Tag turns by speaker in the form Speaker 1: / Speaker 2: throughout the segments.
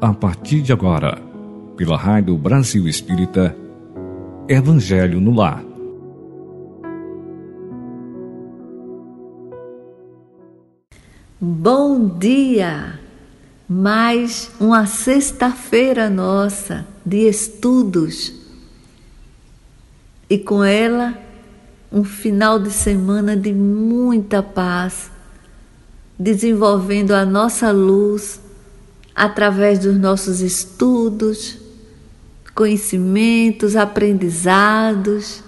Speaker 1: a partir de agora, pela Rádio Brasil Espírita, Evangelho no Lar.
Speaker 2: Bom dia! Mais uma sexta-feira nossa de estudos e com ela um final de semana de muita paz, desenvolvendo a nossa luz através dos nossos estudos, conhecimentos, aprendizados,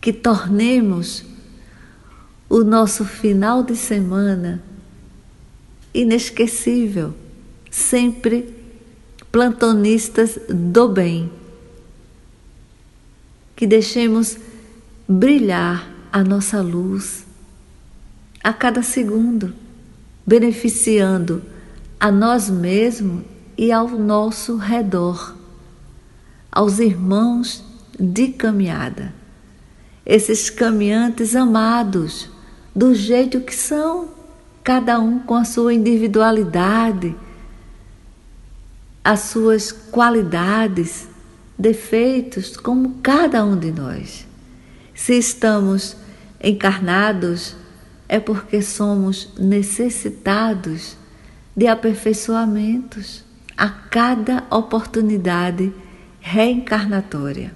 Speaker 2: que tornemos o nosso final de semana inesquecível, sempre plantonistas do bem. Que deixemos brilhar a nossa luz a cada segundo, beneficiando a nós mesmos e ao nosso redor, aos irmãos de caminhada, esses caminhantes amados, do jeito que são, cada um com a sua individualidade, as suas qualidades, defeitos, como cada um de nós. Se estamos encarnados, é porque somos necessitados de aperfeiçoamentos a cada oportunidade reencarnatória.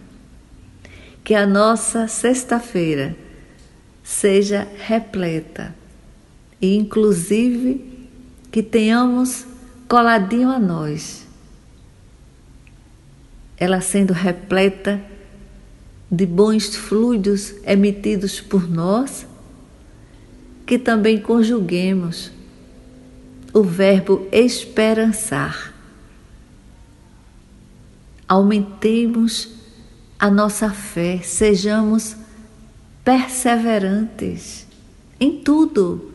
Speaker 2: Que a nossa sexta-feira seja repleta e, inclusive, que tenhamos coladinho a nós, ela sendo repleta de bons fluidos emitidos por nós, que também conjuguemos o verbo esperançar. Aumentemos a nossa fé, sejamos perseverantes em tudo.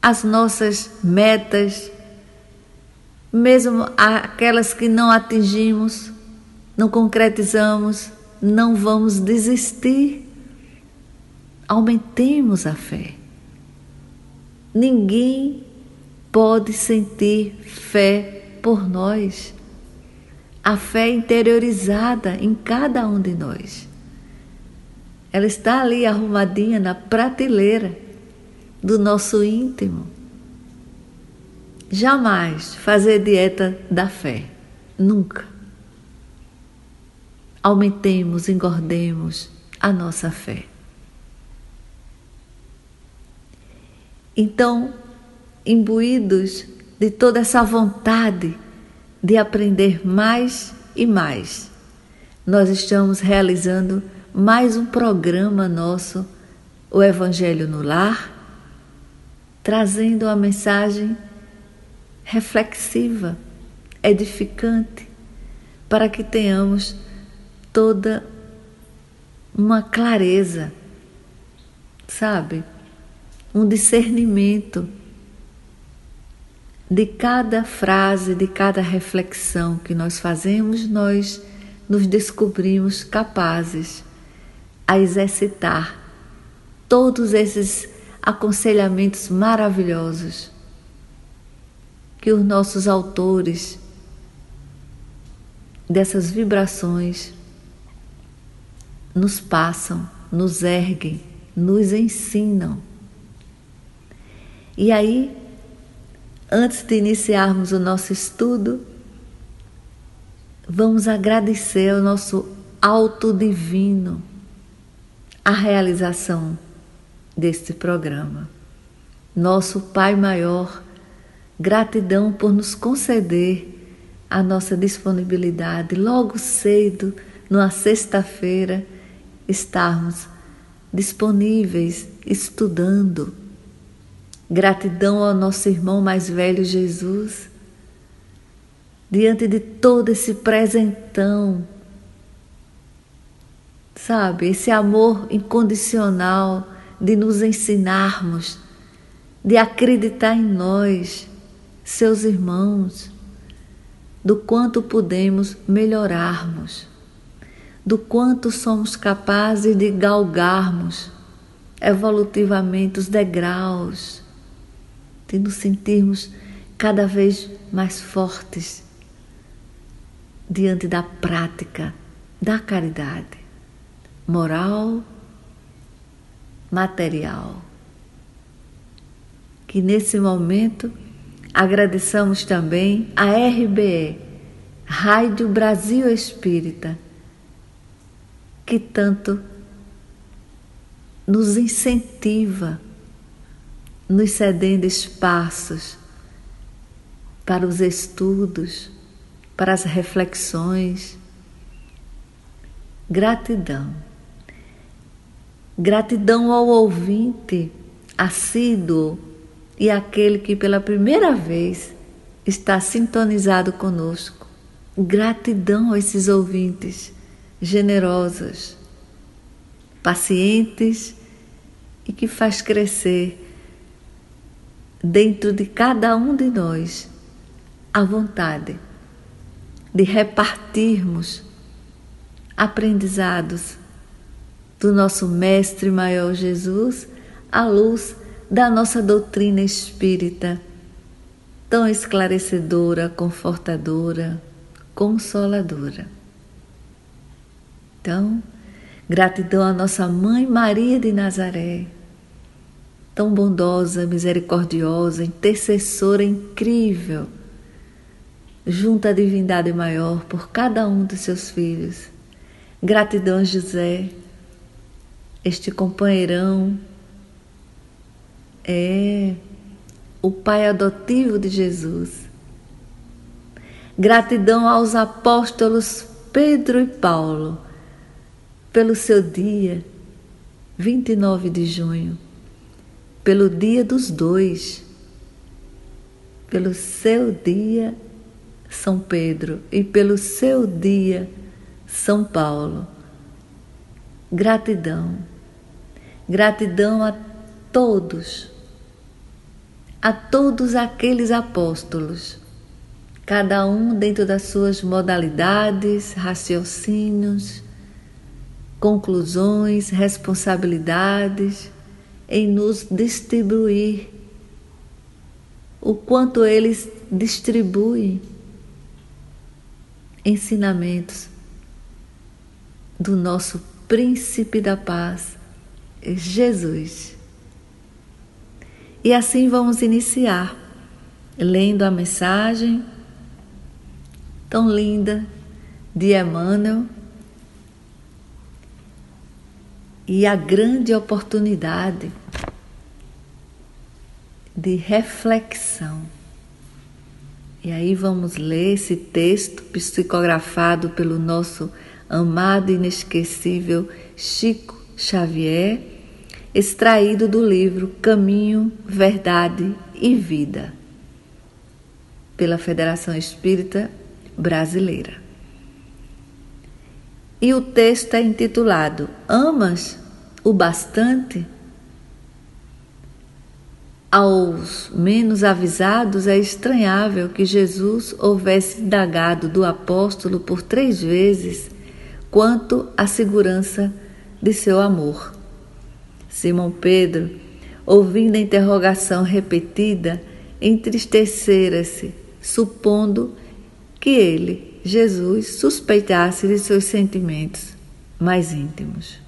Speaker 2: As nossas metas, mesmo aquelas que não atingimos, não concretizamos, não vamos desistir. Aumentemos a fé. Ninguém pode sentir fé por nós. A fé interiorizada em cada um de nós. Ela está ali arrumadinha na prateleira do nosso íntimo. Jamais fazer dieta da fé. Nunca. Aumentemos, engordemos a nossa fé. Então, imbuídos de toda essa vontade de aprender mais e mais, nós estamos realizando mais um programa nosso, o Evangelho no Lar, trazendo uma mensagem reflexiva, edificante, para que tenhamos toda uma clareza, sabe? Um discernimento de cada frase, de cada reflexão que nós fazemos, nós nos descobrimos capazes a exercitar todos esses aconselhamentos maravilhosos que os nossos autores dessas vibrações nos passam, nos erguem, nos ensinam. E aí, antes de iniciarmos o nosso estudo, vamos agradecer ao nosso alto divino a realização deste programa. Nosso Pai Maior, gratidão por nos conceder a nossa disponibilidade logo cedo, numa sexta-feira, estarmos disponíveis estudando Gratidão ao nosso irmão mais velho Jesus, diante de todo esse presentão, sabe, esse amor incondicional de nos ensinarmos, de acreditar em nós, seus irmãos, do quanto podemos melhorarmos, do quanto somos capazes de galgarmos evolutivamente os degraus de nos sentirmos cada vez mais fortes diante da prática da caridade moral, material. Que nesse momento agradeçamos também a RBE, Rádio Brasil Espírita, que tanto nos incentiva, nos cedendo espaços para os estudos, para as reflexões. Gratidão. Gratidão ao ouvinte assíduo e aquele que pela primeira vez está sintonizado conosco. Gratidão a esses ouvintes generosos, pacientes e que faz crescer dentro de cada um de nós a vontade de repartirmos aprendizados do nosso Mestre Maior Jesus à luz da nossa doutrina espírita, tão esclarecedora, confortadora, consoladora. Então, gratidão à nossa Mãe Maria de Nazaré, tão bondosa, misericordiosa, intercessora incrível junto à divindade maior por cada um dos seus filhos. Gratidão, José, este companheirão é o pai adotivo de Jesus. Gratidão aos apóstolos Pedro e Paulo pelo seu dia, 29 de junho, pelo dia dos dois, pelo seu dia são Pedro, e pelo seu dia, São Paulo. Gratidão, gratidão a todos, a todos aqueles apóstolos, cada um dentro das suas modalidades, raciocínios, conclusões, responsabilidades, em nos distribuir o quanto eles distribuem ensinamentos do nosso príncipe da paz, Jesus. E assim vamos iniciar lendo a mensagem tão linda de Emmanuel e a grande oportunidade de reflexão. E aí vamos ler esse texto psicografado pelo nosso amado e inesquecível Chico Xavier, extraído do livro Caminho, Verdade e Vida, pela Federação Espírita Brasileira. E o texto é intitulado Amas o bastante? Aos menos avisados é estranhável que Jesus houvesse indagado do apóstolo por três vezes quanto à segurança de seu amor. Simão Pedro, ouvindo a interrogação repetida, entristecera-se, supondo que ele, Jesus, suspeitasse de seus sentimentos mais íntimos.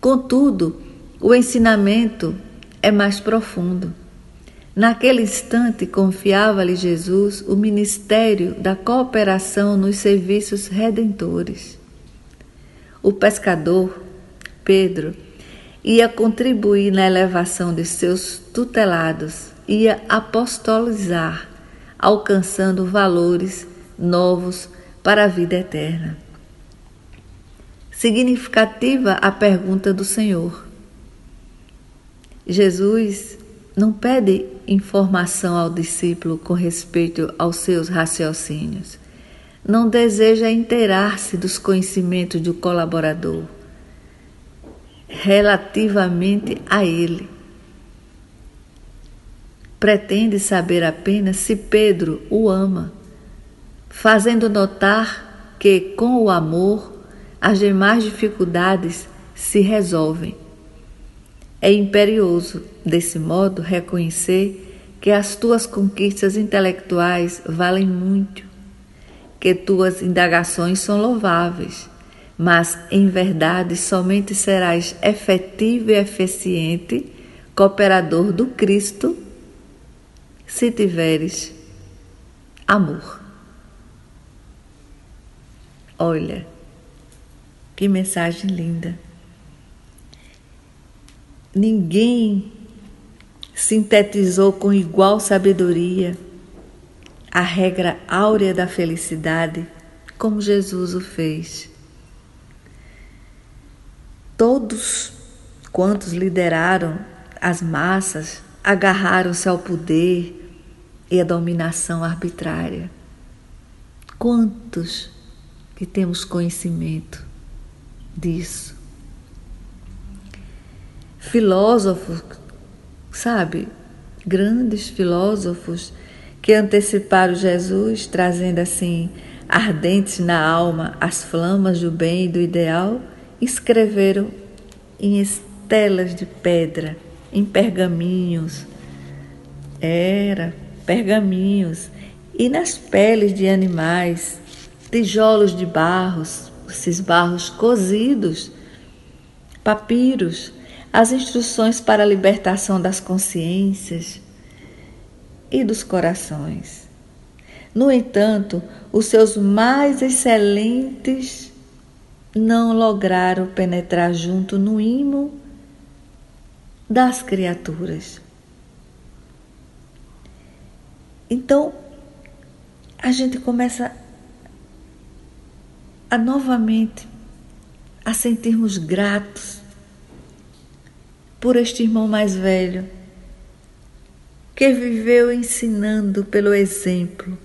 Speaker 2: Contudo, o ensinamento é mais profundo. Naquele instante, confiava-lhe Jesus o ministério da cooperação nos serviços redentores. O pescador, Pedro, ia contribuir na elevação de seus tutelados, ia apostolizar, alcançando valores novos para a vida eterna. Significativa a pergunta do Senhor: Jesus não pede informação ao discípulo com respeito aos seus raciocínios. Não deseja inteirar-se dos conhecimentos do colaborador relativamente a ele. Pretende saber apenas se Pedro o ama, fazendo notar que, com o amor, as demais dificuldades se resolvem. É imperioso, desse modo, reconhecer que as tuas conquistas intelectuais valem muito, que tuas indagações são louváveis, mas em verdade somente serás efetivo e eficiente cooperador do Cristo se tiveres amor. Olha, que mensagem linda. Ninguém sintetizou com igual sabedoria a regra áurea da felicidade como Jesus o fez. Todos quantos lideraram as massas agarraram-se ao poder e à dominação arbitrária. Quantos que temos conhecimento disso? Filósofos, sabe, grandes filósofos que anteciparam Jesus, trazendo assim ardentes na alma as flamas do bem e do ideal escreveram em estelas de pedra, em pergaminhos. Era pergaminhos e nas peles de animais, tijolos de barros, esses barros cozidos, papiros, as instruções para a libertação das consciências e dos corações. No entanto, os seus mais excelentes não lograram penetrar junto no imo das criaturas. Então, a gente começa a novamente a sentirmos gratos por este irmão mais velho que viveu ensinando pelo exemplo,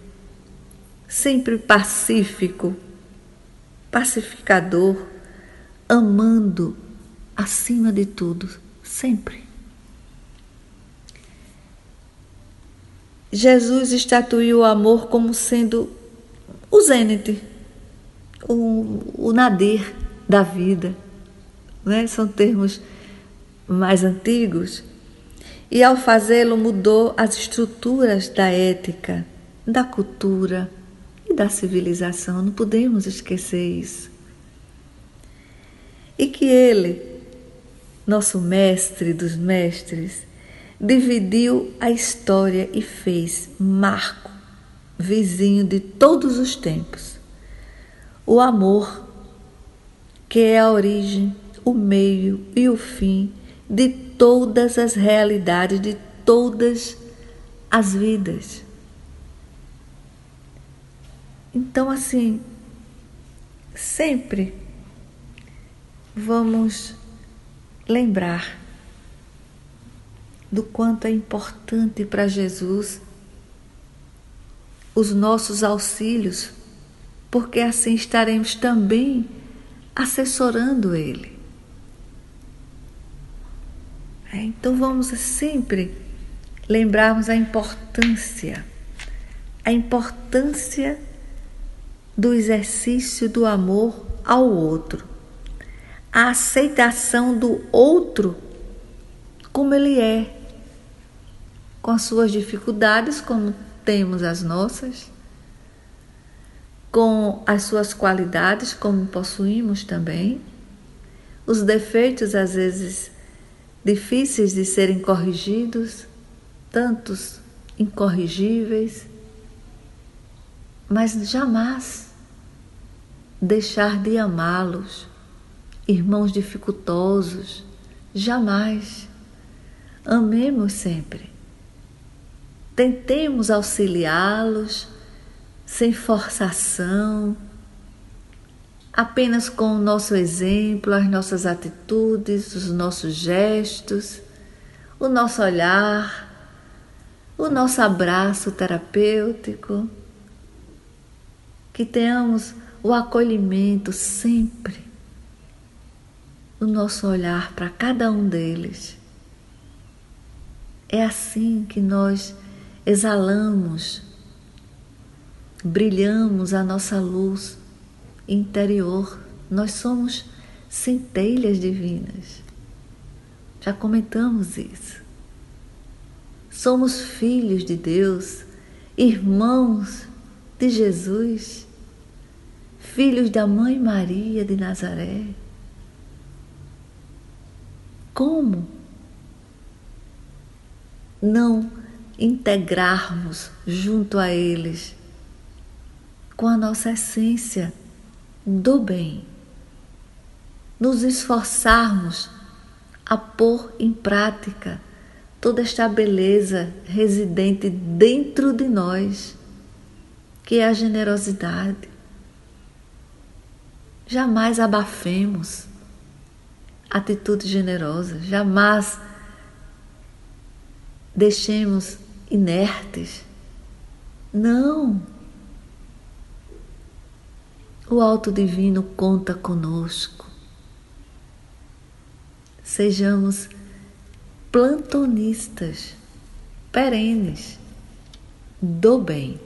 Speaker 2: sempre pacífico pacificador, amando acima de tudo, sempre. Jesus estatuiu o amor como sendo o zênite, o, o nadir da vida. Né? São termos mais antigos. E ao fazê-lo, mudou as estruturas da ética, da cultura, da civilização, não podemos esquecer isso. E que ele, nosso mestre dos mestres, dividiu a história e fez marco, vizinho de todos os tempos. O amor, que é a origem, o meio e o fim de todas as realidades, de todas as vidas. Então, assim, sempre vamos lembrar do quanto é importante para Jesus os nossos auxílios, porque assim estaremos também assessorando Ele. É, então vamos sempre lembrarmos a importância, a importância do exercício do amor ao outro, a aceitação do outro como ele é, com as suas dificuldades, como temos as nossas, com as suas qualidades, como possuímos também, os defeitos às vezes difíceis de serem corrigidos, tantos incorrigíveis mas jamais deixar de amá-los, irmãos dificultosos, jamais. Amemos sempre. Tentemos auxiliá-los sem forçação, apenas com o nosso exemplo, as nossas atitudes, os nossos gestos, o nosso olhar, o nosso abraço terapêutico que tenhamos o acolhimento sempre no nosso olhar para cada um deles. É assim que nós exalamos, brilhamos a nossa luz interior. Nós somos centelhas divinas. Já comentamos isso. somos filhos de Deus, irmãos de Jesus, filhos da Mãe Maria de Nazaré. Como não integrarmos junto a eles com a nossa essência do bem? Nos esforçarmos a pôr em prática toda esta beleza residente dentro de nós, que é a generosidade. Jamais abafemos atitude generosa, jamais deixemos inertes. Não! O Alto Divino conta conosco. Sejamos plantonistas perenes do bem.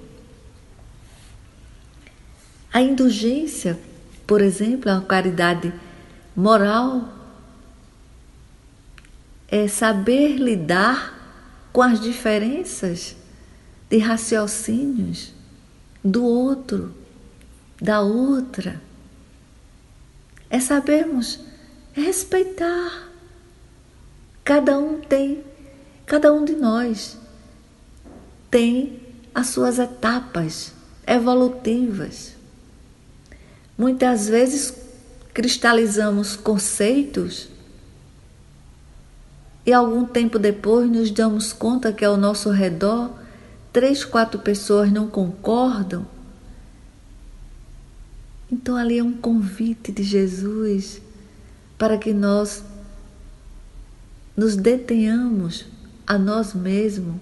Speaker 2: A indulgência, por exemplo, a caridade moral, é saber lidar com as diferenças de raciocínios do outro, da outra. É sabermos respeitar Cada um tem, cada um de nós tem as suas etapas evolutivas. Muitas vezes cristalizamos conceitos e algum tempo depois nos damos conta que ao nosso redor três, quatro pessoas não concordam. Então ali é um convite de Jesus para que nós nos detenhamos a nós mesmos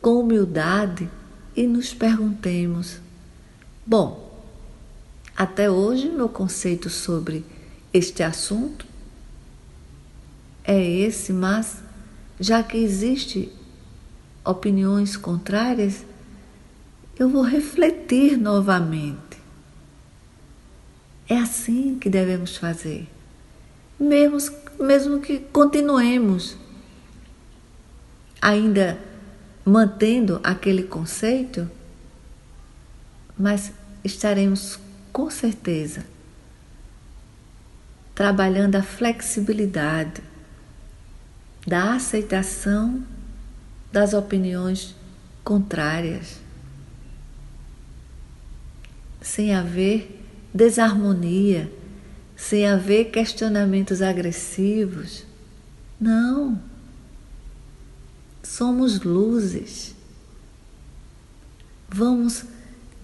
Speaker 2: com humildade e nos perguntemos: bom, até hoje meu conceito sobre este assunto é esse, mas já que existe opiniões contrárias, eu vou refletir novamente. É assim que devemos fazer. Mesmo mesmo que continuemos ainda mantendo aquele conceito, mas estaremos com certeza trabalhando a flexibilidade da aceitação das opiniões contrárias, sem haver desarmonia sem haver questionamentos agressivos. Não. Somos luzes. Vamos,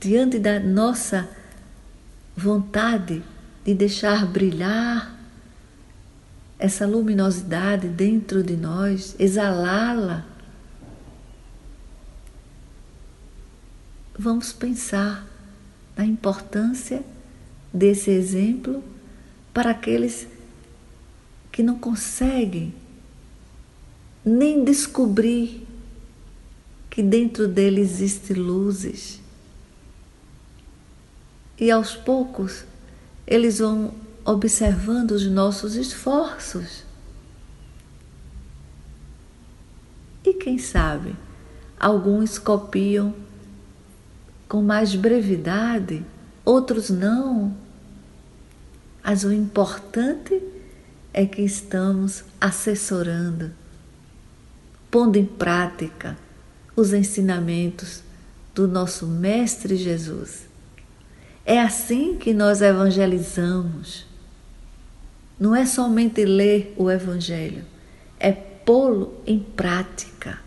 Speaker 2: diante da nossa vontade de deixar brilhar essa luminosidade dentro de nós, exalá-la. Vamos pensar na importância desse exemplo para aqueles que não conseguem nem descobrir que dentro dele existem luzes. E aos poucos eles vão observando os nossos esforços. E quem sabe, alguns copiam com mais brevidade, outros não mas o importante é que estamos assessorando, pondo em prática os ensinamentos do nosso Mestre Jesus. É assim que nós evangelizamos. Não é somente ler o Evangelho, é pô-lo em prática,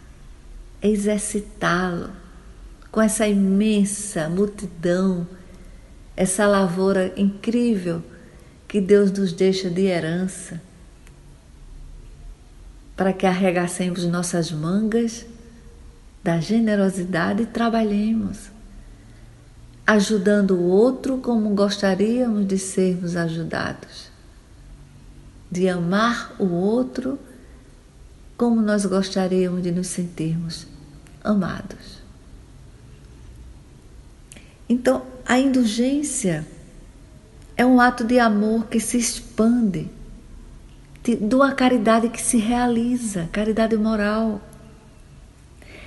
Speaker 2: é exercitá-lo com essa imensa multidão, essa lavoura incrível que Deus nos deixa de herança, para que arregacemos nossas mangas da generosidade e trabalhemos, ajudando o outro como gostaríamos de sermos ajudados, de amar o outro como nós gostaríamos de nos sentirmos amados. Então, a indulgência é um ato de amor que se expande, de, uma caridade que se realiza, caridade moral,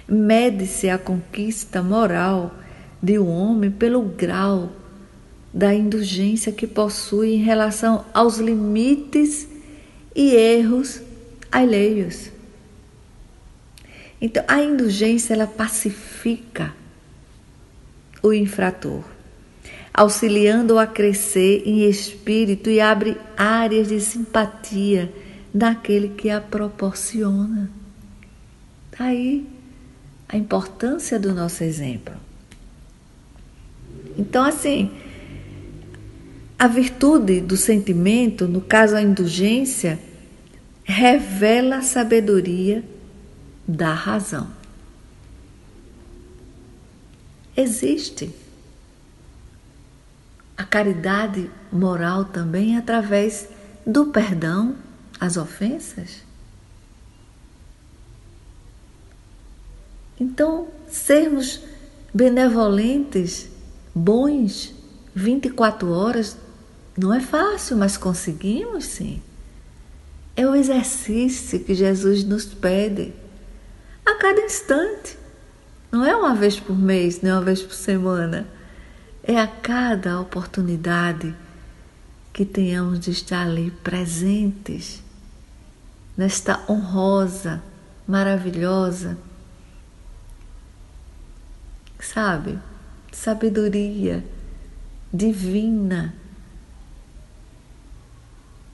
Speaker 2: Mede-se a conquista moral de um homem pelo grau da indulgência que possui em relação aos limites e erros alheios. Então, a indulgência ela pacifica o infrator, auxiliando-o a crescer em espírito e abre áreas de simpatia daquele que a proporciona. Tá aí a importância do nosso exemplo. Então, assim, a virtude do sentimento, no caso a indulgência, revela a sabedoria da razão. Existe a caridade moral também através do perdão às ofensas. Então, sermos benevolentes, bons, 24 horas, não é fácil, mas conseguimos sim. É o exercício que Jesus nos pede a cada instante. Não é uma vez por mês, nem uma vez por semana. É a cada oportunidade que tenhamos de estar ali presentes nesta honrosa, maravilhosa, sabe, sabedoria divina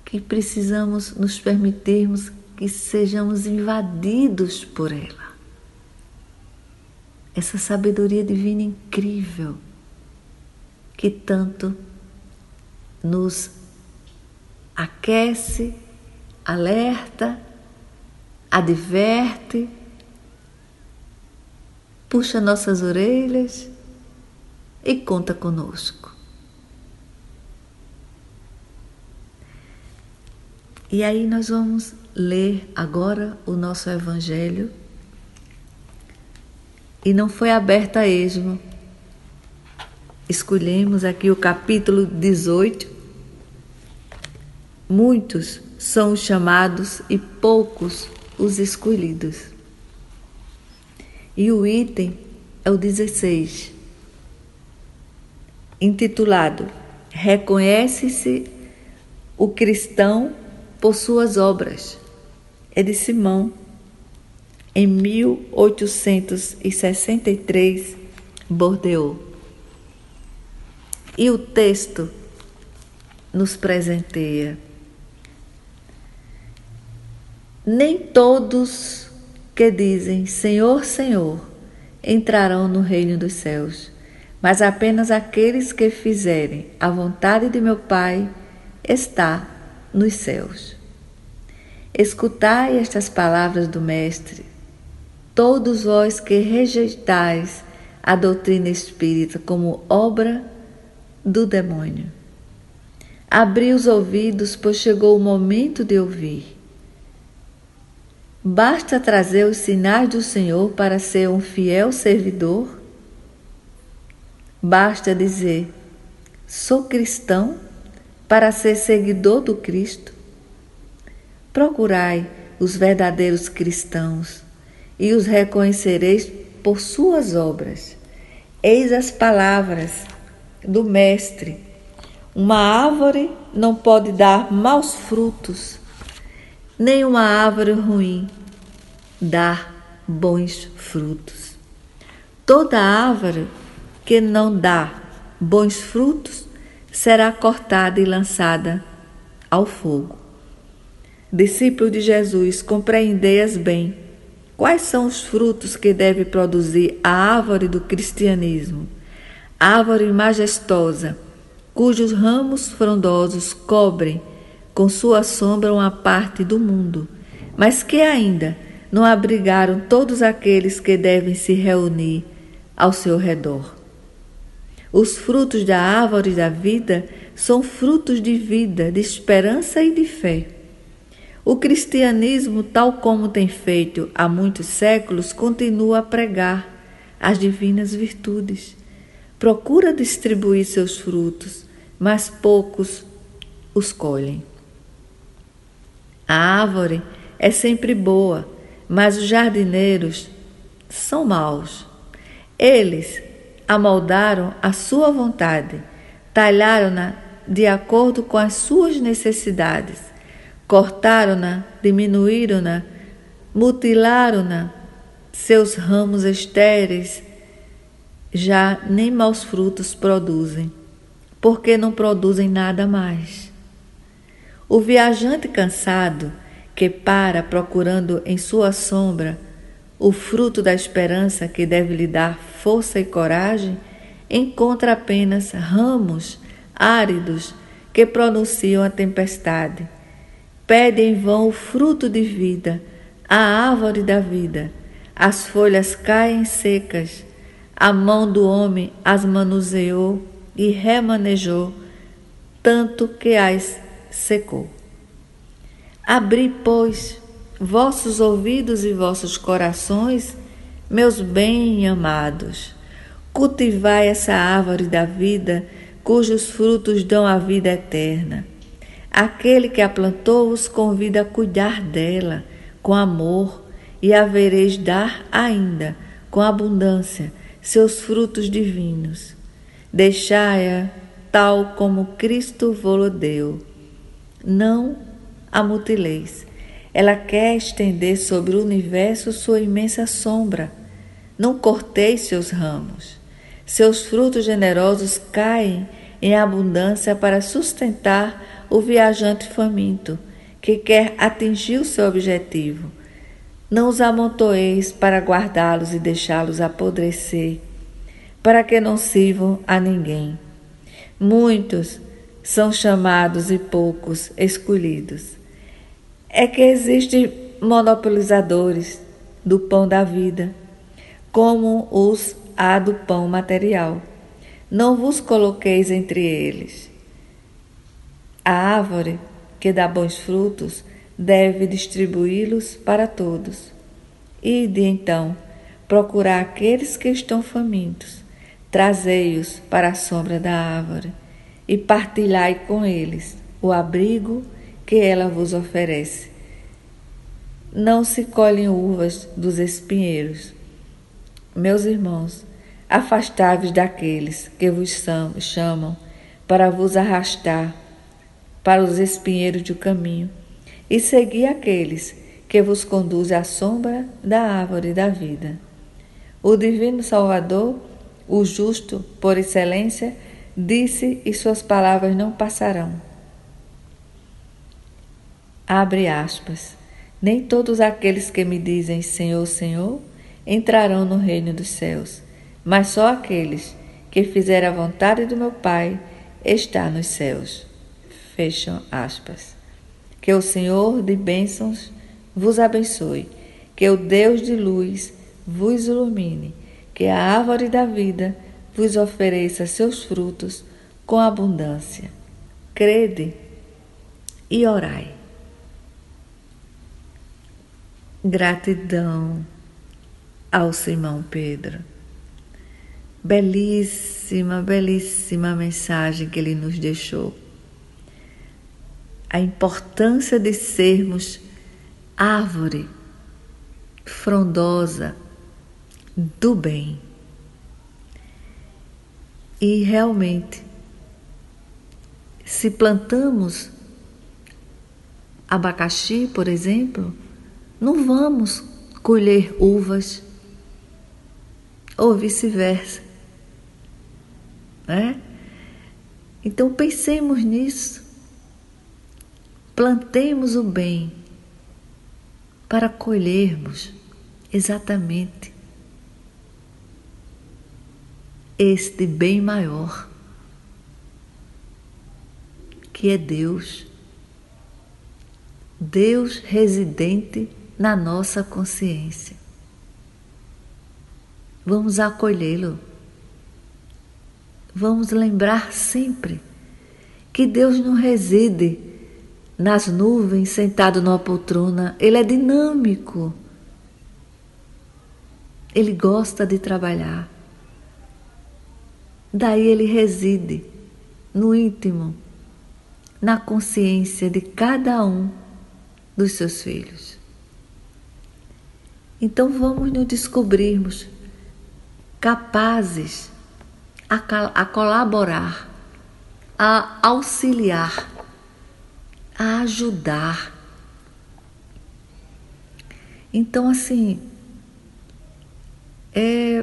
Speaker 2: que precisamos nos permitirmos que sejamos invadidos por ela. Essa sabedoria divina incrível que tanto nos aquece, alerta, adverte, puxa nossas orelhas e conta conosco. E aí nós vamos ler agora o nosso Evangelho. E não foi aberto a esmo. Escolhemos aqui o capítulo 18. Muitos são os chamados e poucos os escolhidos. E o item é o 16, intitulado Reconhece-se o cristão por suas obras. É de Simão, em 1863, Bordeaux. E o texto nos presenteia. Nem todos que dizem Senhor, Senhor entrarão no reino dos céus, mas apenas aqueles que fizerem a vontade de meu Pai está nos céus. Escutai estas palavras do Mestre, todos vós que rejeitais a doutrina espírita como obra do demônio. Abri os ouvidos, pois chegou o momento de ouvir. Basta trazer os sinais do Senhor para ser um fiel servidor? Basta dizer: sou cristão para ser seguidor do Cristo? Procurai os verdadeiros cristãos e os reconhecereis por suas obras. Eis as palavras do Mestre: Uma árvore não pode dar maus frutos, nem uma árvore ruim dar bons frutos. Toda árvore que não dá bons frutos será cortada e lançada ao fogo. Discípulo de Jesus, compreendei-as bem. Quais são os frutos que deve produzir a árvore do cristianismo? Árvore majestosa, cujos ramos frondosos cobrem com sua sombra uma parte do mundo, mas que ainda não abrigaram todos aqueles que devem se reunir ao seu redor. Os frutos da árvore da vida são frutos de vida, de esperança e de fé. O cristianismo, tal como tem feito há muitos séculos, continua a pregar as divinas virtudes. Procura distribuir seus frutos, mas poucos os colhem. A árvore é sempre boa, mas os jardineiros são maus. Eles amoldaram a sua vontade, talharam-na de acordo com as suas necessidades, cortaram-na, diminuíram-na, mutilaram-na, seus ramos estéreis já nem maus frutos produzem, porque não produzem nada mais. O viajante cansado, que para procurando em sua sombra o fruto da esperança que deve lhe dar força e coragem, encontra apenas ramos áridos que pronunciam a tempestade. Pede em vão o fruto de vida, a árvore da vida. As folhas caem secas a mão do homem as manuseou e remanejou, tanto que as secou. Abri, pois, vossos ouvidos e vossos corações, meus bem amados. Cultivai essa árvore da vida, cujos frutos dão a vida eterna. Aquele que a plantou os convida a cuidar dela com amor, e havereis dar ainda com abundância seus frutos divinos. Deixai-a tal como Cristo vos deu. Não a mutileis. Ela quer estender sobre o universo sua imensa sombra. Não corteis seus ramos. Seus frutos generosos caem em abundância para sustentar o viajante faminto, que quer atingir o seu objetivo não os amontoeis para guardá-los e deixá-los apodrecer, para que não sirvam a ninguém. Muitos são chamados e poucos escolhidos. É que existem monopolizadores do pão da vida, como os há do pão material. Não vos coloqueis entre eles. A árvore que dá bons frutos deve distribuí-los para todos. Ide então, procurar aqueles que estão famintos, trazei-os para a sombra da árvore e partilhai com eles o abrigo que ela vos oferece. Não se colhem uvas dos espinheiros. Meus irmãos, afastai-vos daqueles que vos chamam para vos arrastar para os espinheiros do caminho e segui aqueles que vos conduzem à sombra da árvore da vida. O Divino Salvador, o justo por excelência, disse e suas palavras não passarão. Abre aspas. Nem todos aqueles que me dizem Senhor, Senhor entrarão no reino dos céus, mas só aqueles que fizerem a vontade do meu Pai está nos céus. Fecham aspas. Que o Senhor de bênçãos vos abençoe, que o Deus de luz vos ilumine, que a árvore da vida vos ofereça seus frutos com abundância. Crede e orai. Gratidão ao Simão Pedro. Belíssima, belíssima mensagem que ele nos deixou a importância de sermos árvore frondosa do bem. E realmente, se plantamos abacaxi, por exemplo, não vamos colher uvas ou vice-versa. Né? Então pensemos nisso. Plantemos o bem para colhermos exatamente este bem maior, que é Deus. Deus residente na nossa consciência. Vamos acolhê-lo. Vamos lembrar sempre que Deus não reside nas nuvens, sentado numa poltrona. Ele é dinâmico. Ele gosta de trabalhar. Daí ele reside no íntimo, na consciência de cada um dos seus filhos. Então vamos nos descobrirmos capazes a, a colaborar, a auxiliar, a ajudar. Então, assim, é,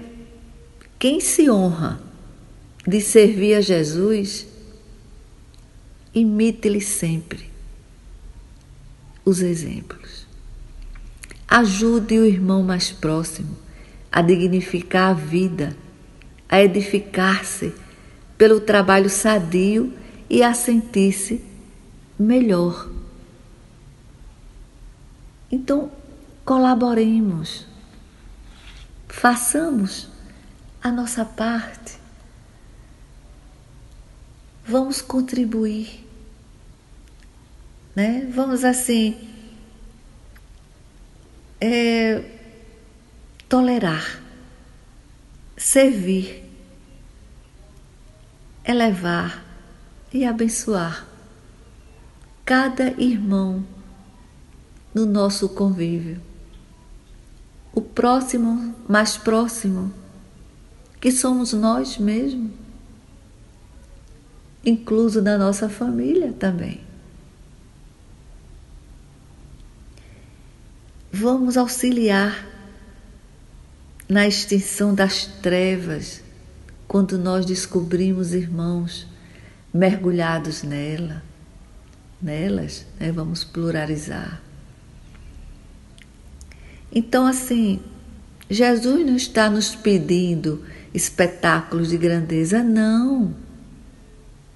Speaker 2: quem se honra de servir a Jesus, imite-lhe sempre os exemplos. Ajude o irmão mais próximo a dignificar a vida, a edificar-se pelo trabalho sadio e a sentir-se melhor. Então, colaboremos, façamos a nossa parte, vamos contribuir, né? Vamos assim é, tolerar, servir, elevar e abençoar cada irmão no nosso convívio. O próximo, mais próximo, que somos nós mesmos, incluso da nossa família também. Vamos auxiliar na extinção das trevas quando nós descobrimos irmãos mergulhados nela, nelas, né? vamos pluralizar. Então, assim, Jesus não está nos pedindo espetáculos de grandeza, não.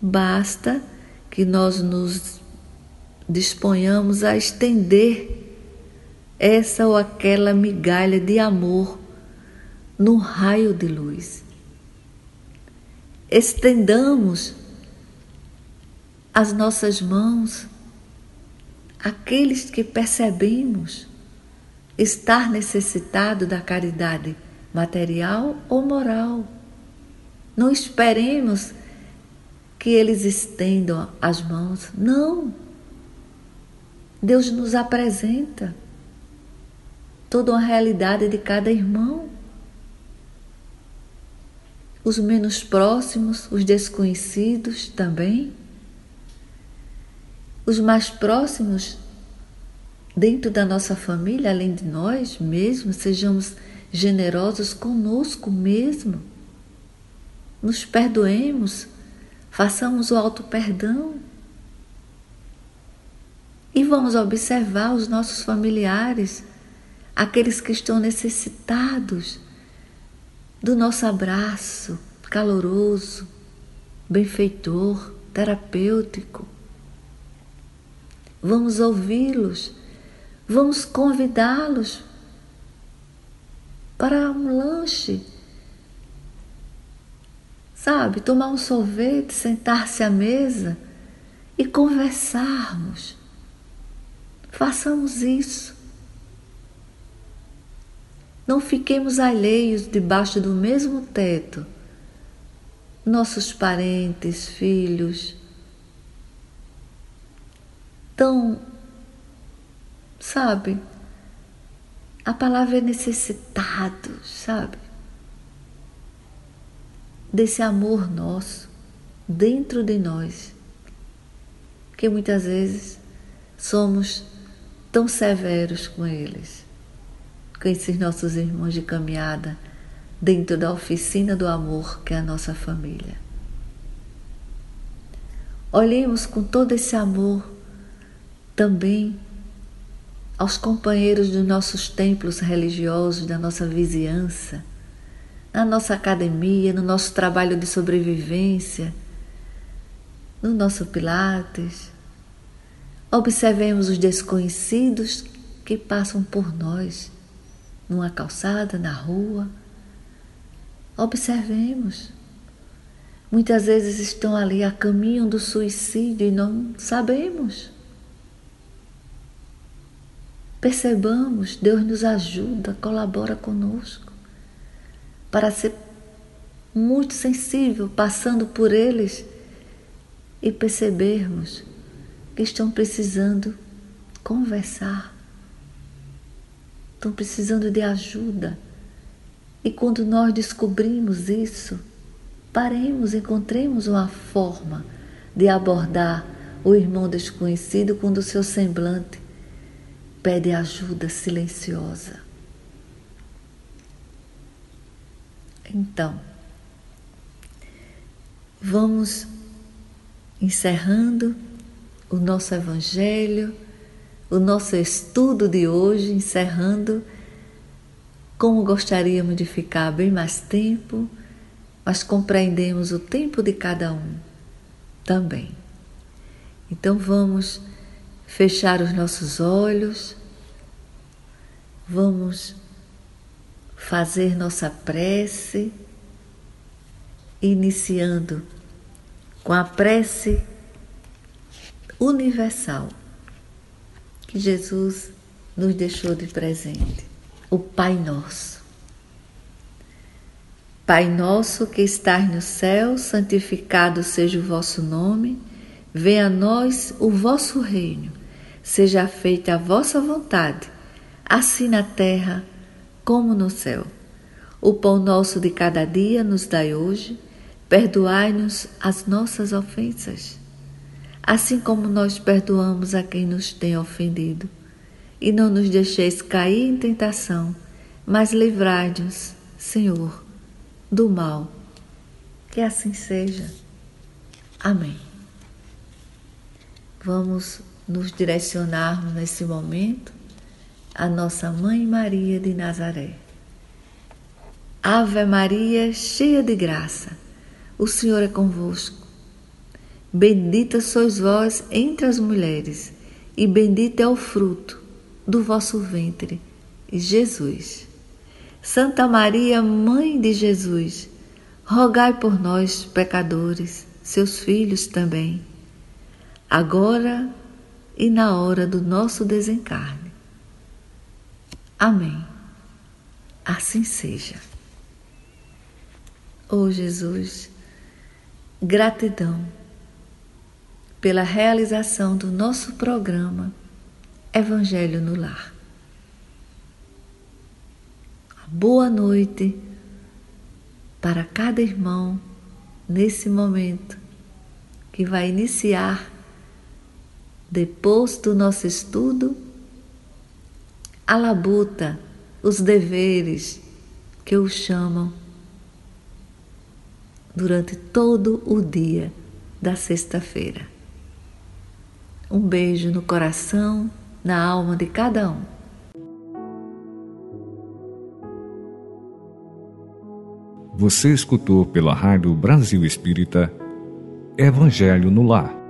Speaker 2: Basta que nós nos disponhamos a estender essa ou aquela migalha de amor num raio de luz. Estendamos as nossas mãos àqueles que percebemos estar necessitado da caridade material ou moral. Não esperemos que eles estendam as mãos. Não. Deus nos apresenta toda uma realidade de cada irmão. Os menos próximos, os desconhecidos também. Os mais próximos, dentro da nossa família, além de nós mesmos, sejamos generosos conosco mesmo. Nos perdoemos, façamos o alto perdão. E vamos observar os nossos familiares aqueles que estão necessitados do nosso abraço caloroso, benfeitor, terapêutico. Vamos ouvi-los, vamos convidá-los para um lanche, sabe? Tomar um sorvete, sentar-se à mesa e conversarmos. Façamos isso. Não fiquemos alheios debaixo do mesmo teto. Nossos parentes, filhos, tão, sabe? A palavra é necessitado, sabe? Desse amor nosso dentro de nós, que muitas vezes somos tão severos com eles com esses nossos irmãos de caminhada dentro da oficina do amor que é a nossa família. Olhemos com todo esse amor também aos companheiros dos nossos templos religiosos, da nossa vizinhança, na nossa academia, no nosso trabalho de sobrevivência, no nosso Pilates. Observemos os desconhecidos que passam por nós numa calçada, na rua. Observemos. Muitas vezes estão ali a caminho do suicídio e não sabemos. Percebamos, Deus nos ajuda, colabora conosco para ser muito sensível, passando por eles e percebermos que estão precisando conversar estão precisando de ajuda. E quando nós descobrimos isso, paremos, encontremos uma forma de abordar o irmão desconhecido quando o seu semblante pede ajuda silenciosa. Então, vamos encerrando o nosso Evangelho, o nosso estudo de hoje, encerrando como gostaríamos de ficar bem mais tempo, mas compreendemos o tempo de cada um também. Então vamos fechar os nossos olhos, vamos fazer nossa prece, iniciando com a prece universal que Jesus nos deixou de presente, o Pai Nosso. Pai nosso que estás no céu, santificado seja o vosso nome, venha a nós o vosso reino, seja feita a vossa vontade, assim na terra como no céu. O pão nosso de cada dia nos dai hoje, perdoai-nos as nossas ofensas, assim como nós perdoamos a quem nos tem ofendido. E não nos deixeis cair em tentação, mas livrai-nos, Senhor, do mal. Que assim seja. Amém. Vamos nos direcionarmos nesse momento à nossa Mãe Maria de Nazaré. Ave Maria, cheia de graça, o Senhor é convosco. Bendita sois vós entre as mulheres, e bendito é o fruto do vosso ventre, Jesus. Santa Maria, Mãe de Jesus, rogai por nós, pecadores, seus filhos também, agora e na hora do nosso desencarne. Amém. Assim seja. Oh Jesus, gratidão pela realização do nosso programa Evangelho no Lar. Boa noite para cada irmão nesse momento que vai iniciar, depois do nosso estudo, a labuta, os deveres que o chamam durante todo o dia da sexta-feira. Um beijo no coração, na alma de cada um.
Speaker 1: Você escutou pela Rádio Brasil Espírita Evangelho no Lar